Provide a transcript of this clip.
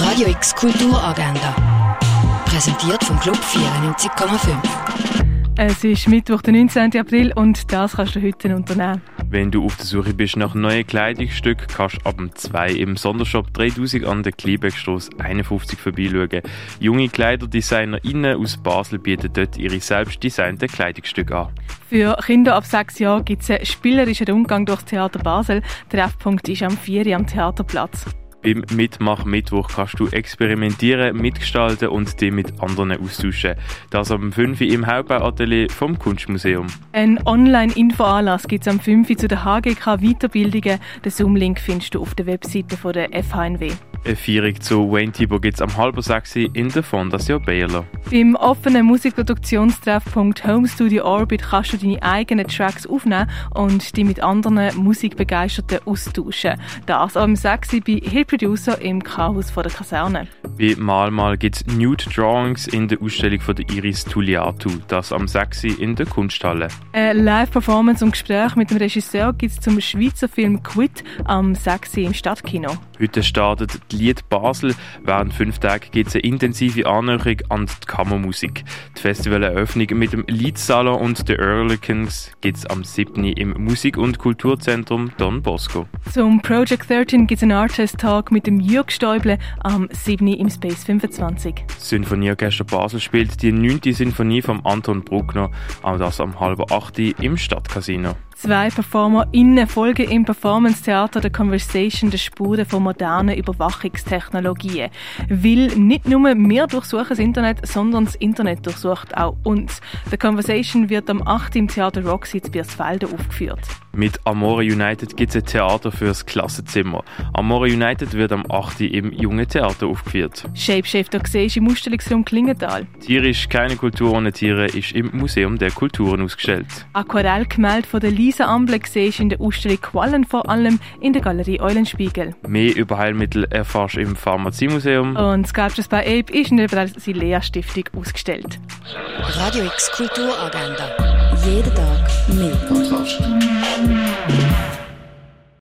Radio X Kulturagenda. Präsentiert vom Club 94,5. Es ist Mittwoch, der 19. April und das kannst du heute unternehmen. Wenn du auf der Suche bist nach neuen Kleidungsstücken, kannst du ab dem 2 im Sondershop 3000 an der Kliebeckstrasse 51 vorbeischauen. Junge KleiderdesignerInnen aus Basel bieten dort ihre selbst designten Kleidungsstücke an. Für Kinder ab 6 Jahren gibt es einen spielerischen Rundgang durchs Theater Basel. Der Treffpunkt ist am 4 am Theaterplatz. Beim Mitmach-Mittwoch kannst du experimentieren, mitgestalten und dich mit anderen austauschen. Das am 5 im Hauptbauatelier vom Kunstmuseum. Ein Online-Info-Anlass gibt es am 5 zu den HGK Weiterbildungen. Den Zoom-Link findest du auf der Webseite der FHNW. Eine Feierung zu Wayne Thibault gibt es am halben sechs in der Fondation Baylor. Beim offenen Musikproduktionstreffpunkt Home Studio Orbit kannst du deine eigenen Tracks aufnehmen und die mit anderen Musikbegeisterten austauschen. Das am 6 bei Hill Producer im Chaos der Kaserne. Bei Malmal gibt es Nude Drawings in der Ausstellung von der Iris Tuliatu, das am 6 in der Kunsthalle. Eine Live-Performance und Gespräch mit dem Regisseur gibt es zum Schweizer Film Quit am 6 im Stadtkino. Heute startet die Lied Basel. Während fünf Tagen gibt es eine intensive Annäherung an die Kammermusik. Die Festivaleröffnung mit dem Liedsalon und den Earlikens gibt es am 7. im Musik- und Kulturzentrum Don Bosco. Zum Project 13 gibt es einen Artist-Talk mit dem Jürg Stäuble am 7. im Space 25. Das Sinfonieorchester Basel spielt die 9. Sinfonie von Anton Bruckner, auch das am halben 8. im Stadtcasino. Zwei PerformerInnen folgen im Performance-Theater der Conversation der Spuren von modernen Überwachungstechnologien. Weil nicht nur wir durchsuchen das Internet, sondern das Internet durchsucht auch uns. The Conversation wird am 8. im Theater Roxy in Biersfelden aufgeführt. Mit Amore United gibt es ein Theater fürs Klassenzimmer. Amore United wird am 8. im Jungen Theater aufgeführt. Shapeshifter siehst im Ausstellungsraum Klingenthal. Tierisch keine Kultur ohne Tiere ist im Museum der Kulturen ausgestellt. Aquarellgemälde von der Lisa Amble siehst in der Ausstellung Quallen vor allem in der Galerie Eulenspiegel. Mehr über Heilmittel erfährst du im Pharmaziemuseum. Und Sculptures by Ape ist in der Brasilia Stiftung ausgestellt. Radio X Kulturagenda. Jeden Tag mehr. Kontrast.